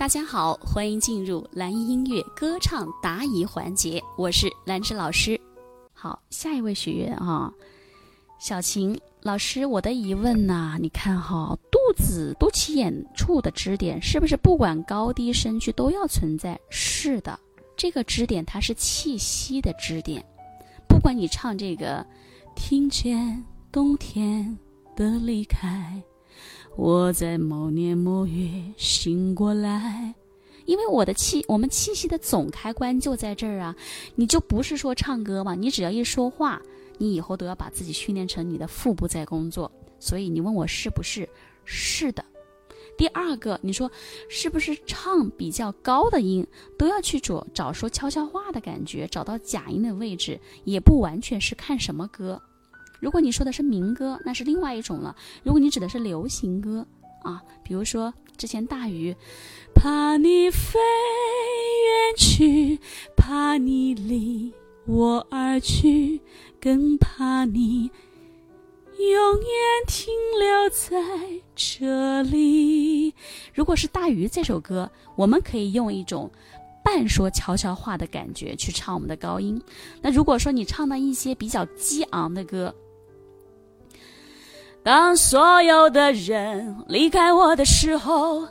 大家好，欢迎进入蓝音音乐歌唱答疑环节，我是兰芝老师。好，下一位学员啊，小晴老师，我的疑问呢？你看哈，肚子肚脐眼处的支点是不是不管高低声区都要存在？是的，这个支点它是气息的支点，不管你唱这个，听见冬天的离开。我在某年某月醒过来，因为我的气，我们气息的总开关就在这儿啊。你就不是说唱歌嘛？你只要一说话，你以后都要把自己训练成你的腹部在工作。所以你问我是不是？是的。第二个，你说是不是唱比较高的音都要去找找说悄悄话的感觉，找到假音的位置，也不完全是看什么歌。如果你说的是民歌，那是另外一种了。如果你指的是流行歌啊，比如说之前大鱼，怕你飞远去，怕你离我而去，更怕你永远停留在这里。如果是大鱼这首歌，我们可以用一种半说悄悄话的感觉去唱我们的高音。那如果说你唱到一些比较激昂的歌，当所有的人离开我的时候，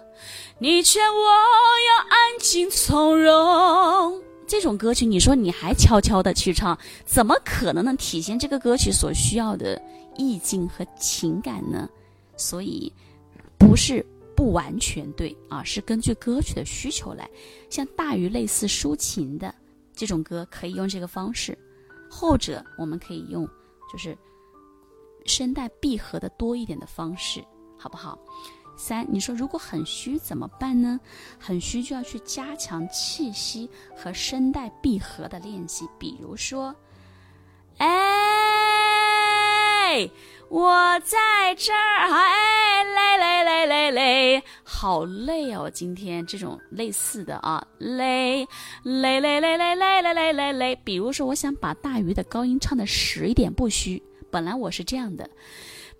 你劝我要安静从容。这种歌曲，你说你还悄悄的去唱，怎么可能能体现这个歌曲所需要的意境和情感呢？所以，不是不完全对啊，是根据歌曲的需求来。像大于类似抒情的这种歌，可以用这个方式；后者我们可以用，就是。声带闭合的多一点的方式，好不好？三，你说如果很虚怎么办呢？很虚就要去加强气息和声带闭合的练习，比如说，哎，我在这儿，哎，累累累累累，好累哦，今天这种类似的啊，累累累累累累累累累累。比如说，我想把大鱼的高音唱的实一点，不虚。本来我是这样的，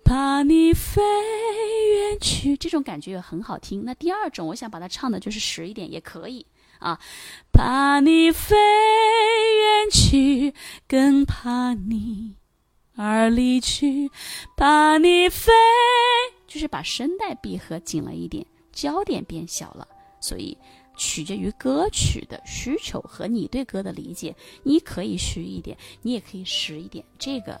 怕你飞远去，这种感觉也很好听。那第二种，我想把它唱的就是实一点，也可以啊。怕你飞远去，更怕你而离去。怕你飞，就是把声带闭合紧了一点，焦点变小了。所以取决于歌曲的需求和你对歌的理解，你可以虚一点，你也可以实一点，这个。